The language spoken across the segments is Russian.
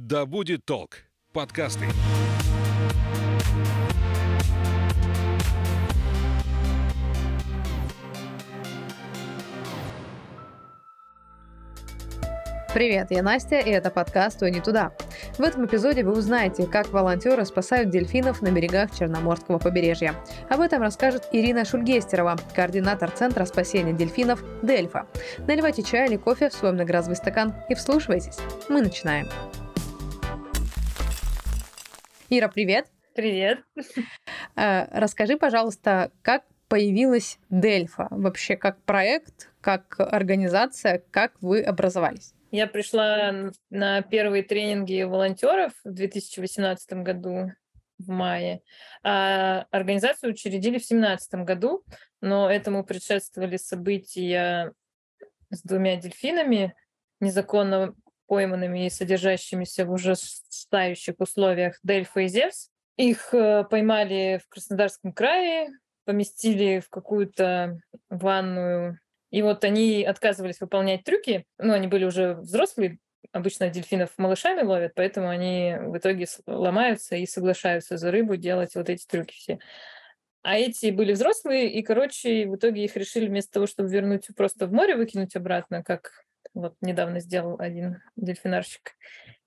Да будет толк. Подкасты. Привет, я Настя, и это подкаст «Ой, не туда». В этом эпизоде вы узнаете, как волонтеры спасают дельфинов на берегах Черноморского побережья. Об этом расскажет Ирина Шульгестерова, координатор Центра спасения дельфинов «Дельфа». Наливайте чай или кофе в свой многоразовый стакан и вслушивайтесь. Мы начинаем. Ира, привет. Привет. Э, расскажи, пожалуйста, как появилась Дельфа? Вообще как проект, как организация, как вы образовались? Я пришла на первые тренинги волонтеров в 2018 году в мае. А организацию учредили в 2017 году, но этому предшествовали события с двумя дельфинами, незаконно пойманными и содержащимися в ужасающих условиях Дельфа и Зевс. Их э, поймали в Краснодарском крае, поместили в какую-то ванную, и вот они отказывались выполнять трюки, ну, они были уже взрослые, обычно дельфинов малышами ловят, поэтому они в итоге ломаются и соглашаются за рыбу делать вот эти трюки все. А эти были взрослые, и, короче, в итоге их решили вместо того, чтобы вернуть просто в море, выкинуть обратно, как вот недавно сделал один дельфинарщик.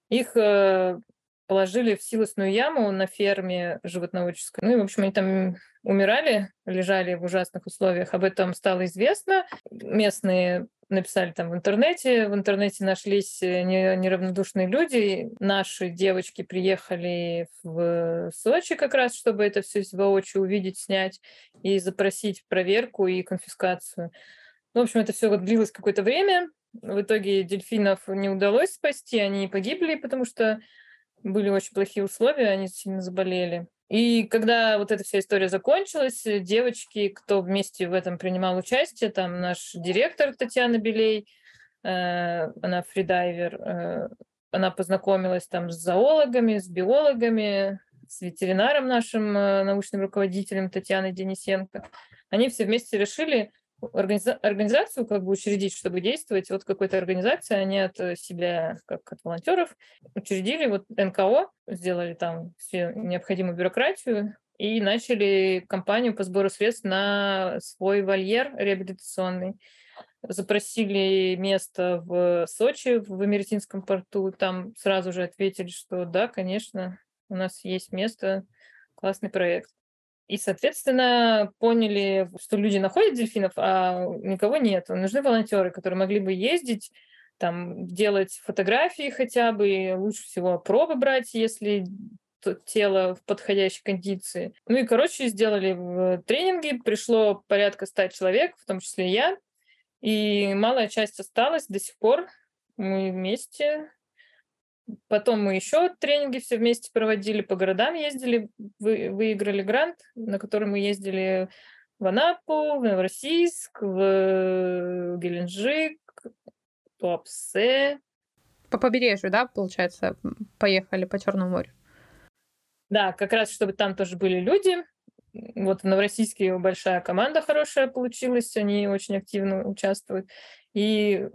Их э, положили в силосную яму на ферме животноводческой. Ну и, в общем, они там умирали, лежали в ужасных условиях. Об этом стало известно. Местные написали там в интернете. В интернете нашлись э, неравнодушные люди. Наши девочки приехали в Сочи как раз, чтобы это все воочию увидеть, снять и запросить проверку и конфискацию. Ну, в общем, это все длилось какое-то время. В итоге дельфинов не удалось спасти, они погибли, потому что были очень плохие условия, они сильно заболели. И когда вот эта вся история закончилась, девочки, кто вместе в этом принимал участие, там наш директор Татьяна Белей, э, она фридайвер, э, она познакомилась там с зоологами, с биологами, с ветеринаром нашим э, научным руководителем Татьяной Денисенко. Они все вместе решили организа- организацию как бы учредить, чтобы действовать вот какой-то организации, они от себя, как от волонтеров, учредили вот НКО, сделали там всю необходимую бюрократию и начали кампанию по сбору средств на свой вольер реабилитационный. Запросили место в Сочи, в Америтинском порту. Там сразу же ответили, что да, конечно, у нас есть место, классный проект. И, соответственно, поняли, что люди находят дельфинов, а никого нет. Нужны волонтеры, которые могли бы ездить, там, делать фотографии хотя бы, лучше всего пробы брать, если тело в подходящей кондиции. Ну и, короче, сделали в тренинге, пришло порядка ста человек, в том числе я, и малая часть осталась до сих пор. Мы вместе Потом мы еще тренинги все вместе проводили, по городам ездили, вы, выиграли грант, на который мы ездили в Анапу, в Новороссийск, в Геленджик, Туапсе. По побережью, да, получается, поехали по Черному морю? Да, как раз, чтобы там тоже были люди. Вот в Новороссийске большая команда хорошая получилась, они очень активно участвуют. И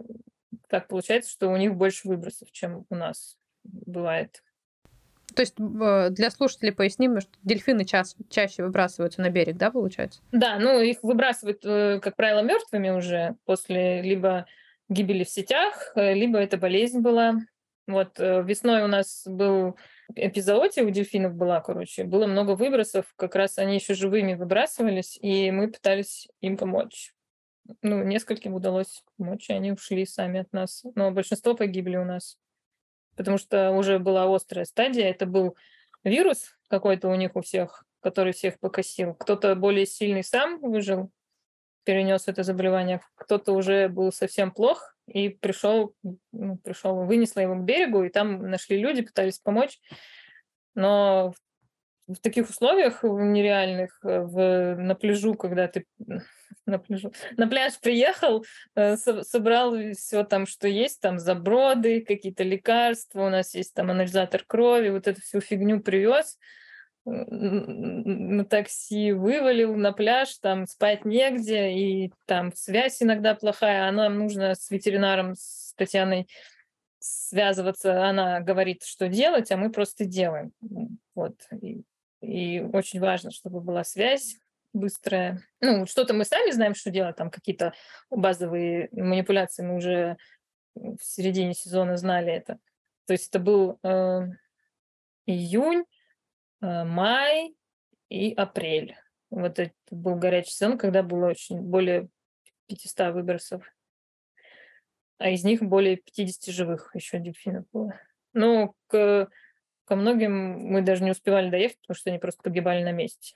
так получается, что у них больше выбросов, чем у нас бывает. То есть для слушателей поясним, что дельфины ча- чаще выбрасываются на берег, да, получается? Да, ну их выбрасывают, э, как правило, мертвыми уже после либо гибели в сетях, э, либо это болезнь была. Вот э, весной у нас был эпизоотия у дельфинов была, короче, было много выбросов, как раз они еще живыми выбрасывались, и мы пытались им помочь. Ну, нескольким удалось помочь, и они ушли сами от нас. Но большинство погибли у нас потому что уже была острая стадия. Это был вирус какой-то у них у всех, который всех покосил. Кто-то более сильный сам выжил, перенес это заболевание, кто-то уже был совсем плох и пришел, ну, пришел, вынесло его к берегу, и там нашли люди, пытались помочь. Но в таких условиях нереальных, э, в, на пляжу, когда ты на, пляжу, на пляж приехал, э, со, собрал все там, что есть, там заброды, какие-то лекарства, у нас есть там анализатор крови, вот эту всю фигню привез, на такси вывалил на пляж, там спать негде, и там связь иногда плохая, а нам нужно с ветеринаром, с Татьяной связываться, она говорит, что делать, а мы просто делаем. Вот. И, и очень важно, чтобы была связь быстрая. Ну, что-то мы сами знаем, что делать, там какие-то базовые манипуляции мы уже в середине сезона знали это. То есть это был э, июнь, э, май и апрель. Вот это был горячий сезон, когда было очень более 500 выбросов. А из них более 50 живых еще дельфинов было. Но к, ко многим мы даже не успевали доехать, потому что они просто погибали на месте.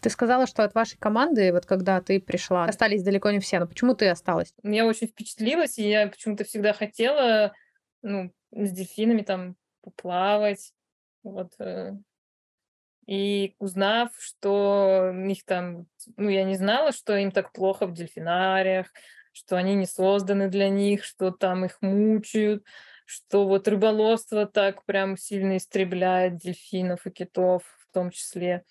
Ты сказала, что от вашей команды, вот когда ты пришла, остались далеко не все. Но почему ты осталась? Я очень впечатлилась, и я почему-то всегда хотела ну, с дельфинами там поплавать. Вот. Э. И узнав, что у них там, ну, я не знала, что им так плохо в дельфинариях, что они не созданы для них, что там их мучают, что вот рыболовство так прям сильно истребляет дельфинов и китов в том числе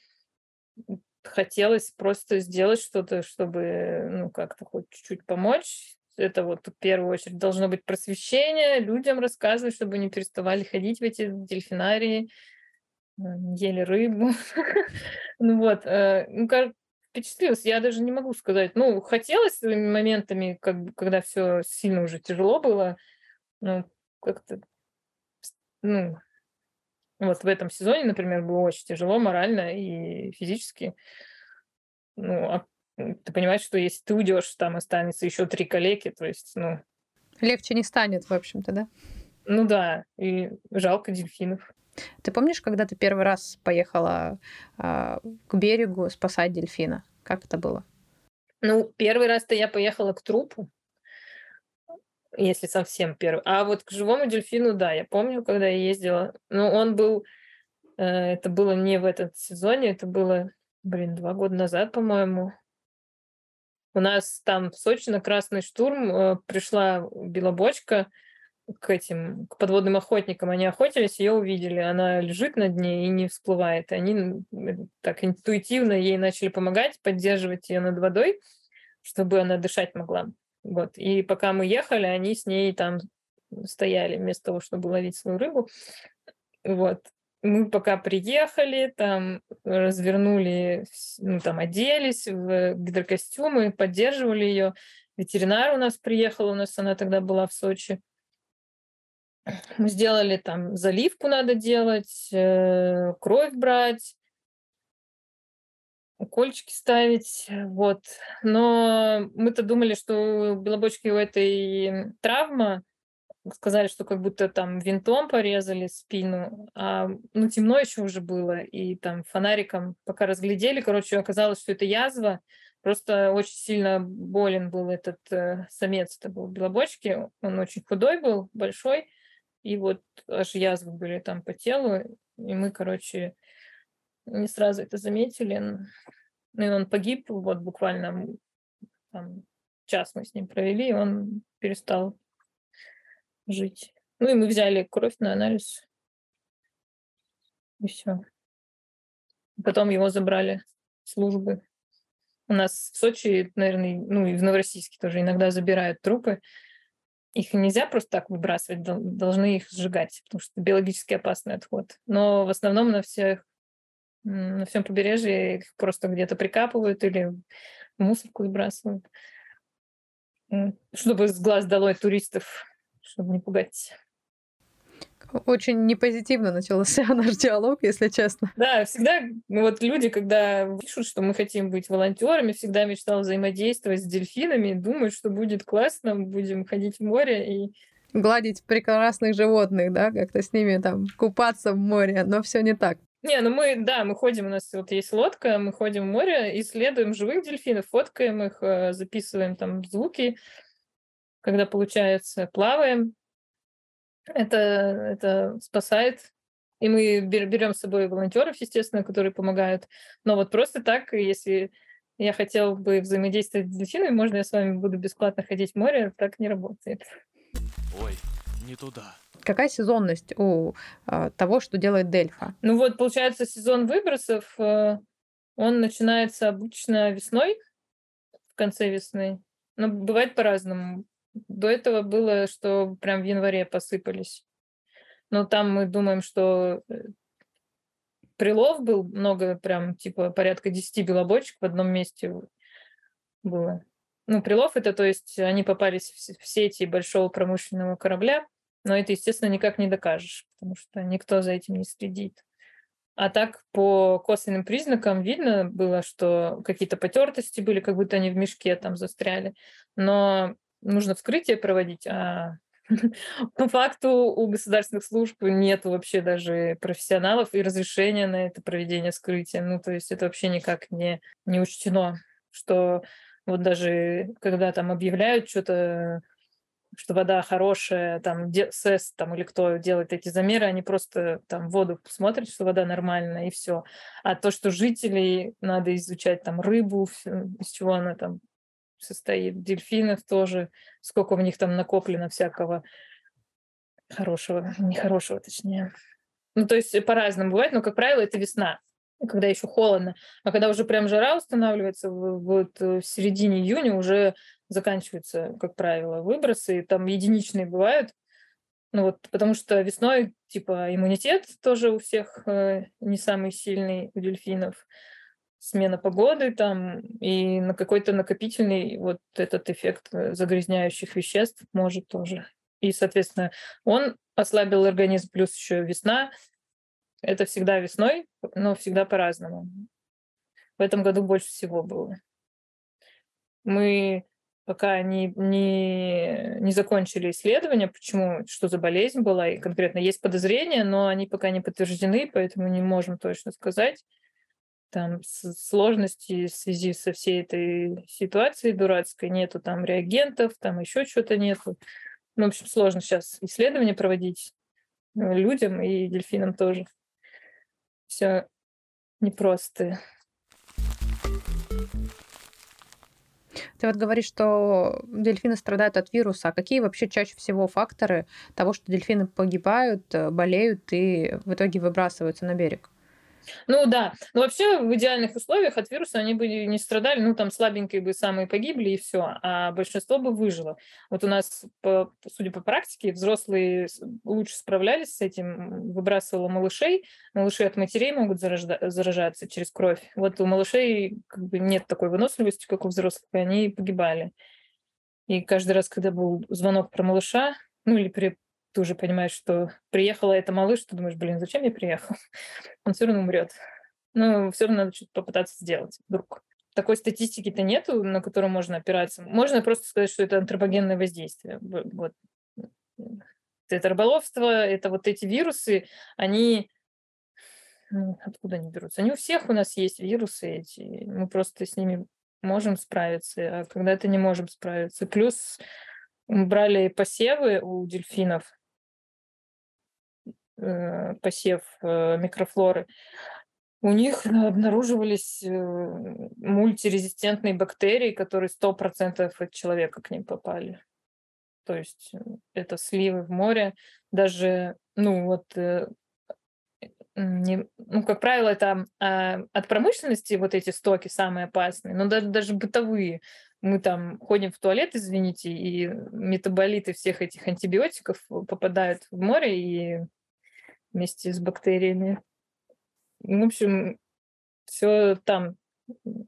хотелось просто сделать что-то, чтобы, ну, как-то хоть чуть-чуть помочь. Это вот в первую очередь должно быть просвещение, людям рассказывать, чтобы не переставали ходить в эти дельфинарии, ели рыбу. Ну вот, э, ну, как впечатлилась, я даже не могу сказать. Ну, хотелось моментами, как когда все сильно уже тяжело было, ну, как-то, ну, вот в этом сезоне, например, было очень тяжело морально и физически. Ну, а ты понимаешь, что если ты уйдешь, там останется еще три коллеги, то есть, ну... Легче не станет, в общем-то, да? Ну да, и жалко дельфинов. Ты помнишь, когда ты первый раз поехала э, к берегу спасать дельфина? Как это было? Ну, первый раз-то я поехала к трупу, если совсем первый. А вот к живому дельфину, да, я помню, когда я ездила. Но он был, э, это было не в этот сезоне, это было, блин, два года назад, по-моему. У нас там в Сочи на Красный штурм э, пришла белобочка к этим, к подводным охотникам. Они охотились, ее увидели. Она лежит на дне и не всплывает. Они так интуитивно ей начали помогать, поддерживать ее над водой, чтобы она дышать могла. Вот. И пока мы ехали, они с ней там стояли вместо того, чтобы ловить свою рыбу. Вот. Мы пока приехали, там развернули, ну, там оделись в гидрокостюмы, поддерживали ее. Ветеринар у нас приехал, у нас она тогда была в Сочи. Мы сделали там заливку надо делать, э, кровь брать, укольчики ставить, вот. Но мы-то думали, что у белобочки у этой травма, сказали, что как будто там винтом порезали спину, а ну темно еще уже было, и там фонариком пока разглядели, короче, оказалось, что это язва, просто очень сильно болен был этот э, самец, это был белобочки, он очень худой был, большой, и вот аж язвы были там по телу, и мы, короче, не сразу это заметили. Ну и он погиб, вот буквально там, час мы с ним провели, и он перестал жить. Ну и мы взяли кровь на анализ. И все. Потом его забрали службы. У нас в Сочи, наверное, ну и в Новороссийске тоже иногда забирают трупы. Их нельзя просто так выбрасывать, должны их сжигать, потому что это биологически опасный отход. Но в основном на всех на всем побережье их просто где-то прикапывают или в мусорку сбрасывают, чтобы с глаз долой туристов, чтобы не пугать. Очень непозитивно начался наш диалог, если честно. Да, всегда вот люди, когда пишут, что мы хотим быть волонтерами, всегда мечтал взаимодействовать с дельфинами, думают, что будет классно, будем ходить в море и гладить прекрасных животных, да, как-то с ними там купаться в море, но все не так. Не, ну мы, да, мы ходим, у нас вот есть лодка, мы ходим в море, исследуем живых дельфинов, фоткаем их, э, записываем там звуки, когда получается, плаваем. Это, это спасает. И мы берем с собой волонтеров, естественно, которые помогают. Но вот просто так, если я хотел бы взаимодействовать с дельфинами, можно я с вами буду бесплатно ходить в море, так не работает. Ой, не туда. Какая сезонность у э, того, что делает Дельфа? Ну вот, получается, сезон выбросов, э, он начинается обычно весной, в конце весны. Но бывает по-разному. До этого было, что прям в январе посыпались. Но там мы думаем, что э, прилов был много, прям типа порядка 10 белобочек в одном месте было. Ну, прилов это, то есть они попались в сети большого промышленного корабля, но это, естественно, никак не докажешь, потому что никто за этим не следит. А так по косвенным признакам видно было, что какие-то потертости были, как будто они в мешке там застряли. Но нужно вскрытие проводить, а по факту у государственных служб нет вообще даже профессионалов и разрешения на это проведение вскрытия. Ну, то есть это вообще никак не, не учтено, что вот даже когда там объявляют что-то что вода хорошая, там СЭС там, или кто делает эти замеры, они просто там воду смотрят, что вода нормальная, и все. А то, что жителей надо изучать, там рыбу, из чего она там состоит, дельфинов тоже, сколько у них там накоплено всякого хорошего, нехорошего точнее. Ну, то есть по-разному бывает, но, как правило, это весна когда еще холодно. А когда уже прям жара устанавливается, вот в середине июня уже заканчиваются, как правило, выбросы. Там единичные бывают. Ну вот, потому что весной, типа, иммунитет тоже у всех э, не самый сильный у дельфинов. Смена погоды там, и на какой-то накопительный вот этот эффект э, загрязняющих веществ может тоже. И, соответственно, он ослабил организм, плюс еще весна, это всегда весной, но всегда по-разному. В этом году больше всего было. Мы пока не, не, не закончили исследование, почему, что за болезнь была, и конкретно есть подозрения, но они пока не подтверждены, поэтому не можем точно сказать. Там сложности в связи со всей этой ситуацией дурацкой, нету там реагентов, там еще что-то нету. Ну, в общем, сложно сейчас исследования проводить э, людям и дельфинам тоже все непросто. Ты вот говоришь, что дельфины страдают от вируса. А какие вообще чаще всего факторы того, что дельфины погибают, э, болеют и в итоге выбрасываются на берег? Ну да, но вообще в идеальных условиях от вируса они бы не страдали, ну там слабенькие бы самые погибли и все, а большинство бы выжило. Вот у нас, по, судя по практике, взрослые лучше справлялись с этим, выбрасывало малышей, малыши от матерей могут заражда- заражаться через кровь. Вот у малышей как бы нет такой выносливости, как у взрослых, и они погибали. И каждый раз, когда был звонок про малыша, ну или при ты уже понимаешь, что приехала эта малыш, ты думаешь, блин, зачем я приехал? Он все равно умрет. Но все равно надо что-то попытаться сделать вдруг. Такой статистики-то нету, на которую можно опираться. Можно просто сказать, что это антропогенное воздействие. Вот. Это рыболовство, это вот эти вирусы, они ну, откуда они берутся? Они у всех у нас есть вирусы эти. Мы просто с ними можем справиться, а когда-то не можем справиться. Плюс брали посевы у дельфинов, посев э, микрофлоры, у них обнаруживались э, мультирезистентные бактерии, которые 100% от человека к ним попали. То есть это сливы в море. Даже, ну вот, не, ну, как правило, это а, от промышленности вот эти стоки самые опасные, но даже, даже бытовые. Мы там ходим в туалет, извините, и метаболиты всех этих антибиотиков попадают в море, и вместе с бактериями. В общем, все там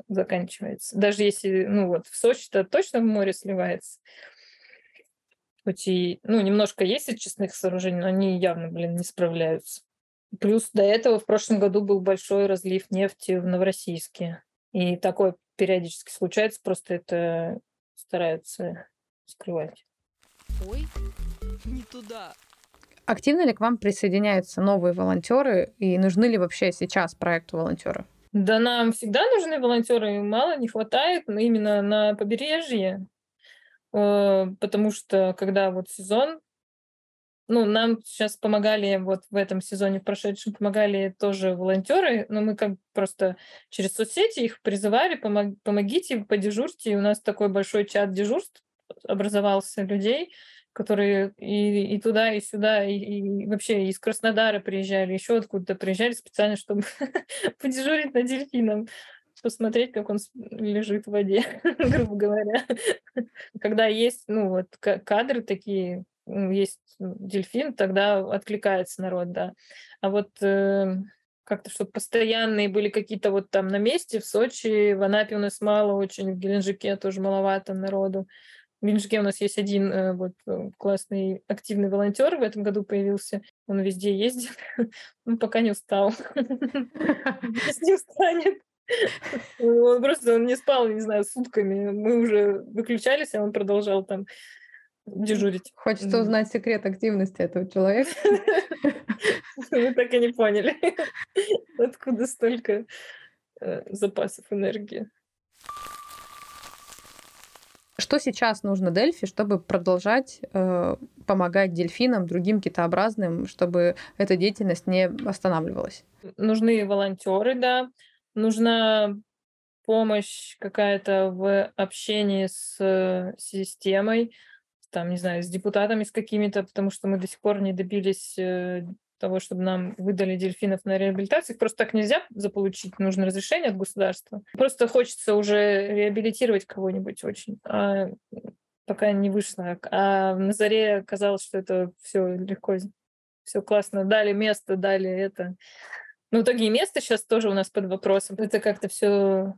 заканчивается. Даже если, ну вот, в Сочи-то точно в море сливается. Хоть и, ну, немножко есть очистных сооружений, но они явно, блин, не справляются. Плюс до этого в прошлом году был большой разлив нефти в Новороссийске. И такое периодически случается, просто это стараются скрывать. Ой, не туда. Активно ли к вам присоединяются новые волонтеры и нужны ли вообще сейчас проекту волонтеры? Да нам всегда нужны волонтеры, мало не хватает именно на побережье, э, потому что когда вот сезон, ну, нам сейчас помогали вот в этом сезоне, в прошедшем, помогали тоже волонтеры, но мы как просто через соцсети их призывали, помог, помогите, подежурьте, и у нас такой большой чат дежурств образовался людей, которые и, и туда, и сюда, и, и вообще из Краснодара приезжали, еще откуда-то приезжали специально, чтобы подежурить на дельфином. посмотреть, как он лежит в воде, грубо говоря. Когда есть, ну, вот кадры такие, есть дельфин, тогда откликается народ, да. А вот э, как-то, чтобы постоянные были какие-то вот там на месте, в Сочи, в Анапе у нас мало очень, в Геленджике тоже маловато народу. В Геленджике у нас есть один э, вот э, классный активный волонтер в этом году появился. Он везде ездит, он пока не устал. Не устанет. Он просто он не спал, не знаю, сутками. Мы уже выключались, а он продолжал там дежурить. Хочется узнать секрет активности этого человека. Мы так и не поняли, откуда столько э, запасов энергии. Что сейчас нужно Дельфи, чтобы продолжать э, помогать дельфинам, другим китообразным, чтобы эта деятельность не останавливалась? Нужны волонтеры, да. Нужна помощь какая-то в общении с э, системой, там, не знаю, с депутатами с какими-то, потому что мы до сих пор не добились э, того, чтобы нам выдали дельфинов на реабилитацию. Их просто так нельзя заполучить, нужно разрешение от государства. Просто хочется уже реабилитировать кого-нибудь очень. А пока не вышло. А на заре казалось, что это все легко, все классно. Дали место, дали это. Ну, в итоге и место сейчас тоже у нас под вопросом. Это как-то все,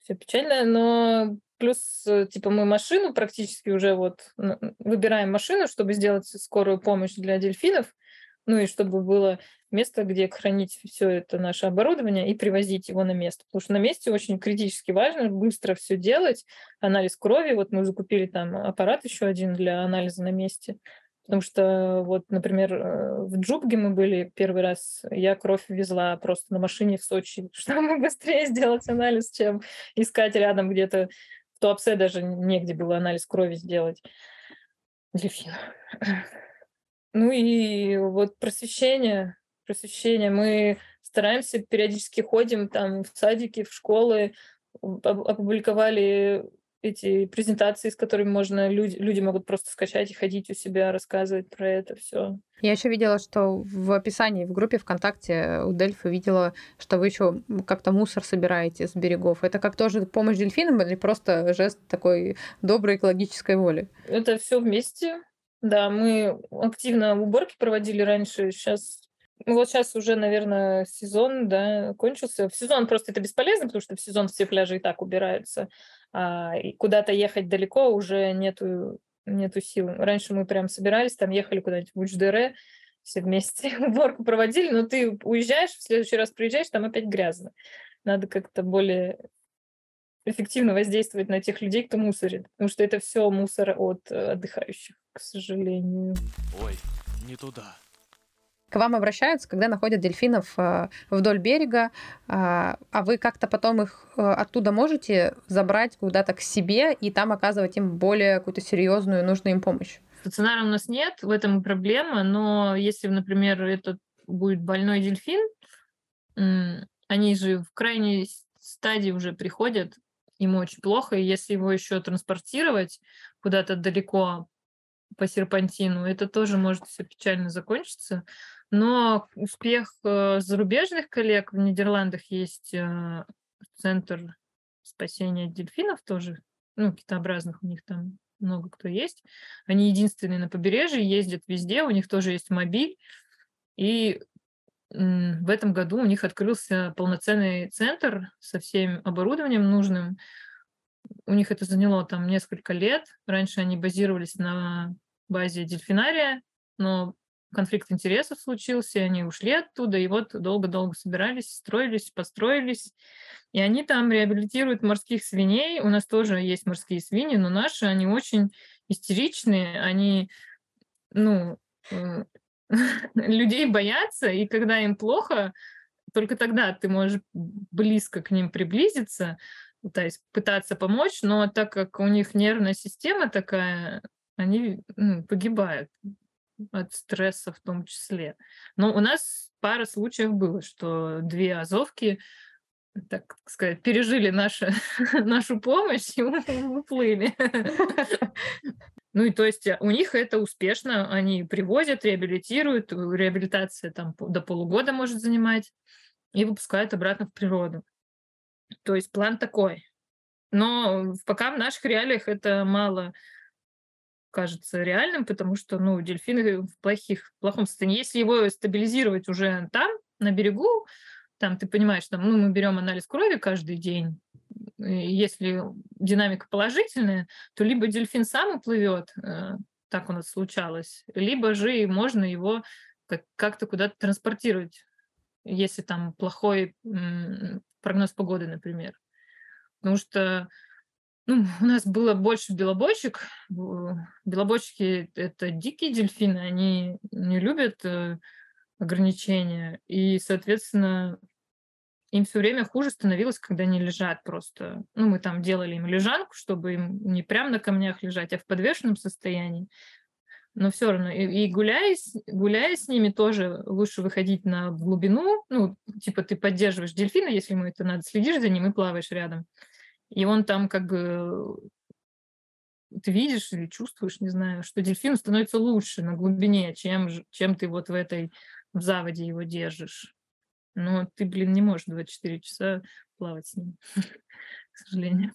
все печально, но плюс, типа, мы машину практически уже вот выбираем машину, чтобы сделать скорую помощь для дельфинов ну и чтобы было место, где хранить все это наше оборудование и привозить его на место. Потому что на месте очень критически важно быстро все делать. Анализ крови, вот мы закупили там аппарат еще один для анализа на месте. Потому что вот, например, э, в Джубге мы были первый раз, я кровь везла просто на машине в Сочи, чтобы быстрее сделать анализ, чем искать рядом где-то. В Туапсе даже негде было анализ крови сделать. Дельфин. Ну и вот просвещение, просвещение. Мы стараемся, периодически ходим там в садики, в школы, опубликовали эти презентации, с которыми можно люди, люди могут просто скачать и ходить у себя, рассказывать про это все. Я еще видела, что в описании в группе ВКонтакте у Дельфа видела, что вы еще как-то мусор собираете с берегов. Это как тоже помощь дельфинам или просто жест такой доброй экологической воли? Это все вместе. Да, мы активно уборки проводили раньше, сейчас ну вот сейчас уже, наверное, сезон, да, кончился. В сезон просто это бесполезно, потому что в сезон все пляжи и так убираются, а куда-то ехать далеко уже нету, нету сил. Раньше мы прям собирались, там ехали куда-нибудь в Учдере, все вместе уборку проводили, но ты уезжаешь, в следующий раз приезжаешь, там опять грязно. Надо как-то более эффективно воздействовать на тех людей, кто мусорит, потому что это все мусор от э, отдыхающих к сожалению. Ой, не туда. К вам обращаются, когда находят дельфинов э, вдоль берега, э, а вы как-то потом их э, оттуда можете забрать куда-то к себе и там оказывать им более какую-то серьезную, нужную им помощь? Стационара у нас нет, в этом проблема, но если, например, это будет больной дельфин, они же в крайней стадии уже приходят, ему очень плохо, и если его еще транспортировать куда-то далеко по серпантину, это тоже может все печально закончиться. Но успех э, зарубежных коллег в Нидерландах есть э, центр спасения дельфинов тоже, ну, китообразных у них там много кто есть. Они единственные на побережье, ездят везде, у них тоже есть мобиль. И в этом году у них открылся полноценный центр со всем оборудованием нужным. У них это заняло там несколько лет. Раньше они базировались на базе дельфинария, но конфликт интересов случился, и они ушли оттуда, и вот долго-долго собирались, строились, построились. И они там реабилитируют морских свиней. У нас тоже есть морские свиньи, но наши, они очень истеричные, они, ну, э, людей боятся, и когда им плохо, только тогда ты можешь близко к ним приблизиться, то есть пытаться помочь, но так как у них нервная система такая, они ну, погибают от стресса в том числе. Но у нас пара случаев было, что две азовки, так сказать, пережили нашу, нашу помощь и уплыли. Ну и то есть э, у них это успешно, они привозят, реабилитируют, реабилитация там до полугода может занимать и выпускают обратно в природу. То есть план такой. Но пока в наших реалиях это мало кажется реальным, потому что, ну, дельфины в плохих, в плохом состоянии. Если его стабилизировать уже там, на берегу, там ты понимаешь, там, ну, мы берем анализ крови каждый день, если динамика положительная, то либо дельфин сам уплывет, э, так у нас случалось, либо же можно его как-то куда-то транспортировать, если там плохой прогноз погоды, например. Потому что ну, у нас было больше белобочек. Белобочки — это дикие дельфины, они не любят э, ограничения. И, соответственно, им все время хуже становилось, когда они лежат просто. Ну, мы там делали им лежанку, чтобы им не прямо на камнях лежать, а в подвешенном состоянии. Но все равно, и, и гуляя, гуляя с ними тоже лучше выходить на глубину. Ну, типа ты поддерживаешь дельфина, если ему это надо, следишь за ним и плаваешь рядом. И он там как бы ты видишь или чувствуешь, не знаю, что дельфину становится лучше на глубине, чем, чем ты вот в этой в заводе его держишь. Но ты, блин, не можешь 24 часа плавать с ним, к сожалению.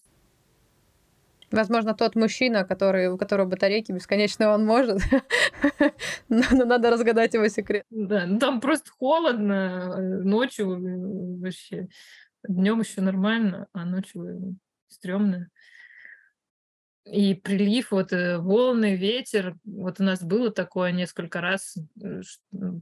Возможно, тот мужчина, который, у которого батарейки бесконечно он может, но надо разгадать его секрет. Да, ну там просто холодно, э, ночью э, вообще. Днем еще нормально, а ночью стрёмно. И прилив, вот э, волны, ветер, вот у нас было такое несколько раз,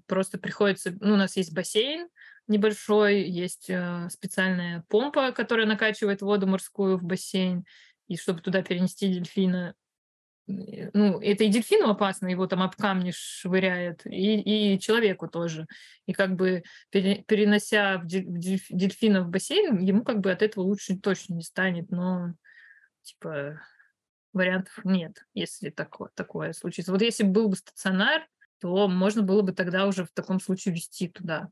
просто приходится, ну, у нас есть бассейн, небольшой, есть э, специальная помпа, которая накачивает воду морскую в бассейн, и чтобы туда перенести дельфина, ну, это и дельфину опасно, его там об камни швыряет, и, и человеку тоже. И как бы перенося в дельфина в бассейн, ему как бы от этого лучше точно не станет, но типа вариантов нет, если такое, такое случится. Вот если был бы стационар, то можно было бы тогда уже в таком случае вести туда.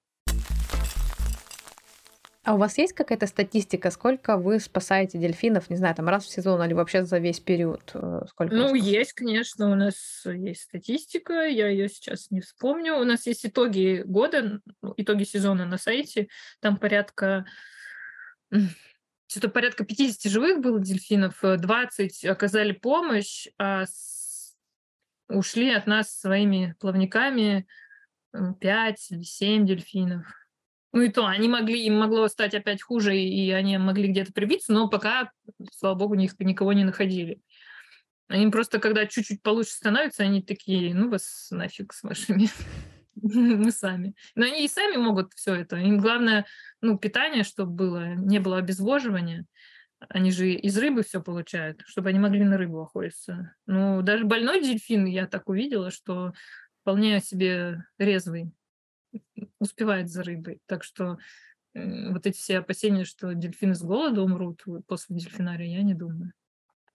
А у вас есть какая-то статистика, сколько вы спасаете дельфинов, не знаю, там раз в сезон или вообще за весь период? Э, сколько ну, есть, конечно, у нас есть статистика, я ее сейчас не вспомню. У нас есть итоги года, ну, итоги сезона на сайте, там порядка что-то порядка 50 живых было дельфинов, 20 оказали помощь, а ушли от нас своими плавниками 5 или 7 дельфинов. Ну и то, они могли, им могло стать опять хуже, и они могли где-то прибиться, но пока, слава богу, них никого не находили. Они просто, когда чуть-чуть получше становятся, они такие, ну вас нафиг с вашими, мы сами. Но они и сами могут все это. Им главное, ну, питание, чтобы было, не было обезвоживания. Они же из рыбы все получают, чтобы они могли на рыбу охотиться. Ну, даже больной дельфин я так увидела, что вполне себе резвый успевает за рыбой. Так что э, вот эти все опасения, что дельфины с голода умрут после дельфинария, я не думаю.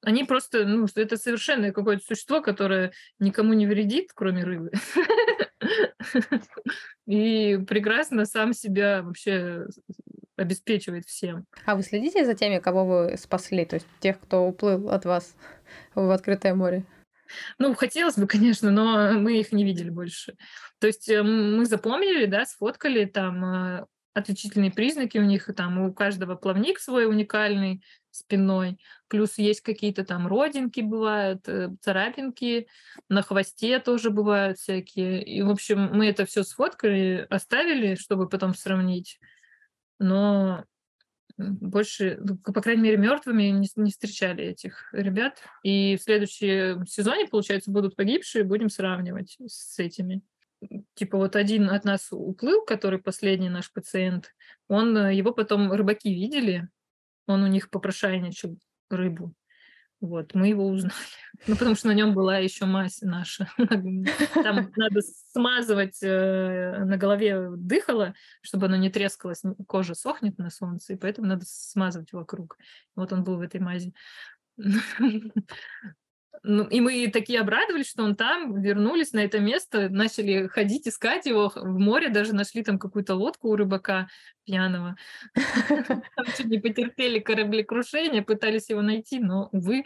Они просто, ну, что это совершенно какое-то существо, которое никому не вредит, кроме рыбы. И прекрасно сам себя вообще обеспечивает всем. А вы следите за теми, кого вы спасли, то есть тех, кто уплыл от вас в открытое море? Ну, хотелось бы, конечно, но мы их не видели больше. То есть э, мы запомнили, да, сфоткали там э, отличительные признаки у них, там у каждого плавник свой уникальный спиной, плюс есть какие-то там родинки бывают, э, царапинки, на хвосте тоже бывают всякие. И, в общем, мы это все сфоткали, оставили, чтобы потом сравнить. Но больше, ну, по крайней мере, мертвыми не, не встречали этих ребят. И в следующем сезоне, получается, будут погибшие, будем сравнивать с этими. Типа вот один от нас уплыл, который последний наш пациент, он, э, его потом рыбаки видели, он у них попрошайничал рыбу. Вот, мы его узнали. Ну, потому что на нем была еще мазь наша. Там надо смазывать э, на голове дыхало, чтобы оно не трескалось. Кожа сохнет на солнце, и поэтому надо смазывать вокруг. Вот он был в этой мази. Ну, и мы такие обрадовались, что он там, вернулись на это место, начали ходить, искать его в море, даже нашли там какую-то лодку у рыбака пьяного. Там чуть не потерпели кораблекрушение, пытались его найти, но, увы,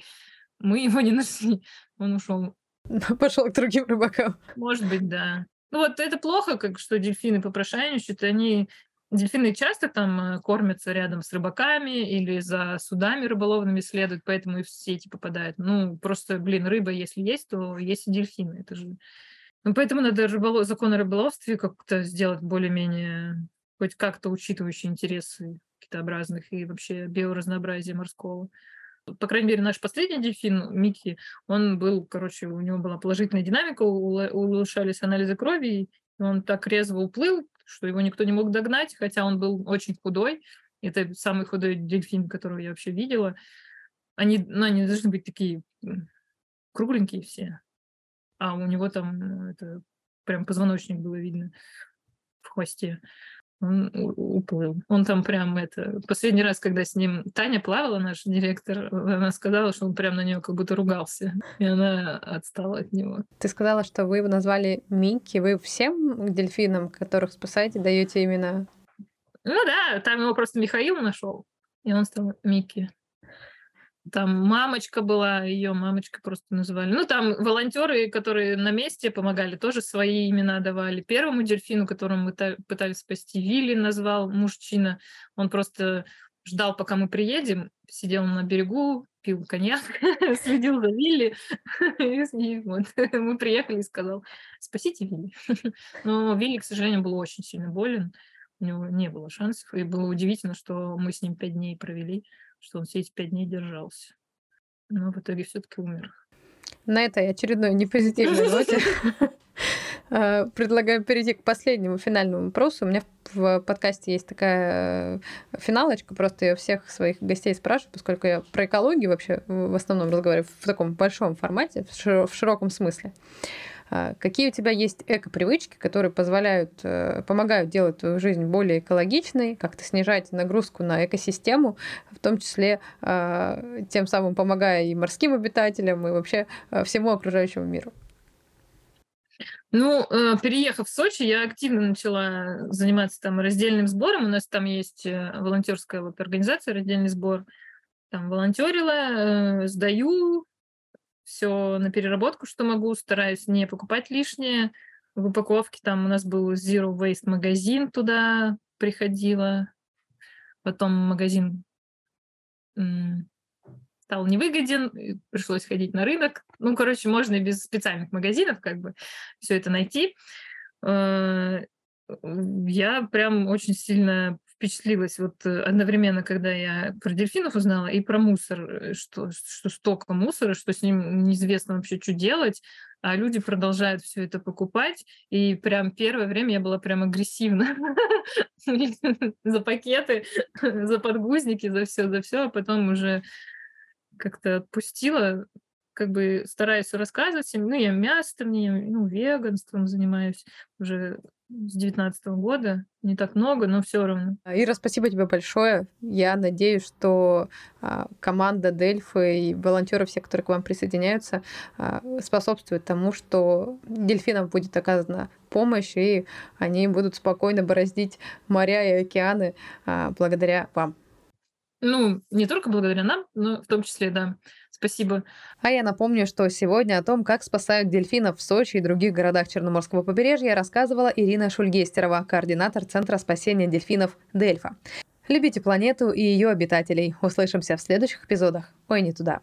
мы его не нашли. Он ушел. Пошел к другим рыбакам. Может быть, да. Ну вот это плохо, как что дельфины попрошайничают, они Дельфины часто там э, кормятся рядом с рыбаками или за судами рыболовными следуют, поэтому и в сети попадают. Ну, просто, блин, рыба, если есть, то есть и дельфины. Это же... Ну, поэтому надо рыболов... закон о рыболовстве как-то сделать более-менее, хоть как-то учитывающие интересы китообразных и вообще биоразнообразие морского. По крайней мере, наш последний дельфин, Микки, он был, короче, у него была положительная динамика, улучшались анализы крови, и он так резво уплыл, что его никто не мог догнать, хотя он был очень худой. Это самый худой дельфин, которого я вообще видела. Они, ну, они должны быть такие кругленькие все. А у него там ну, это прям позвоночник было видно в хвосте он уплыл. Он там прям это... Последний раз, когда с ним Таня плавала, наш директор, она сказала, что он прям на нее как будто ругался. И она отстала от него. Ты сказала, что вы его назвали Микки. Вы всем дельфинам, которых спасаете, даете имена? Ну да, там его просто Михаил нашел. И он стал Микки. Там мамочка была, ее мамочка просто называли. Ну, там волонтеры, которые на месте помогали, тоже свои имена давали. Первому дельфину, которому мы пытались спасти, Вилли назвал мужчина. Он просто ждал, пока мы приедем, сидел на берегу, пил коньяк, следил за Вилли. И вот мы приехали и сказал, спасите Вилли. Но Вилли, к сожалению, был очень сильно болен. У него не было шансов. И было удивительно, что мы с ним пять дней провели что он все эти пять дней держался. Но в итоге все-таки умер. На этой очередной непозитивной ноте э, предлагаю перейти к последнему финальному вопросу. У меня в подкасте есть такая э, финалочка, просто я всех своих гостей спрашиваю, поскольку я про экологию вообще в основном разговариваю в таком большом формате, в широком смысле. А, какие у тебя есть эко-привычки, которые позволяют, э, помогают делать твою жизнь более экологичной, как-то снижать нагрузку на экосистему, в том числе а, тем самым помогая и морским обитателям, и вообще а, всему окружающему миру? Ну, э, переехав в Сочи, я активно начала заниматься там раздельным сбором. У нас там есть э, волонтерская вот организация «Раздельный сбор». Там волонтерила, сдаю все на переработку, что могу, стараюсь не покупать лишнее. В упаковке там у нас был Zero Waste магазин, туда приходила. Потом магазин стал невыгоден, пришлось ходить на рынок. Ну, короче, можно и без специальных магазинов как бы все это найти. Э, я прям очень сильно впечатлилась вот э, одновременно, когда я про дельфинов узнала, и про мусор, э, что, что столько мусора, что с ним неизвестно вообще, что делать, а люди продолжают все это покупать, и прям первое время я была прям агрессивна за пакеты, за подгузники, за все, за все, а потом уже как-то отпустила, как бы стараюсь рассказывать им, ну, я мясом, ну, веганством занимаюсь уже с девятнадцатого года. Не так много, но все равно. Ира, спасибо тебе большое. Я надеюсь, что а, команда Дельфы и волонтеры, все, которые к вам присоединяются, а, способствуют тому, что дельфинам будет оказана помощь, и они будут спокойно бороздить моря и океаны а, благодаря вам. Ну, не только благодаря нам, но в том числе, да. Спасибо. А я напомню, что сегодня о том, как спасают дельфинов в Сочи и других городах Черноморского побережья, рассказывала Ирина Шульгестерова, координатор Центра спасения дельфинов «Дельфа». Любите планету и ее обитателей. Услышимся в следующих эпизодах. Ой, не туда.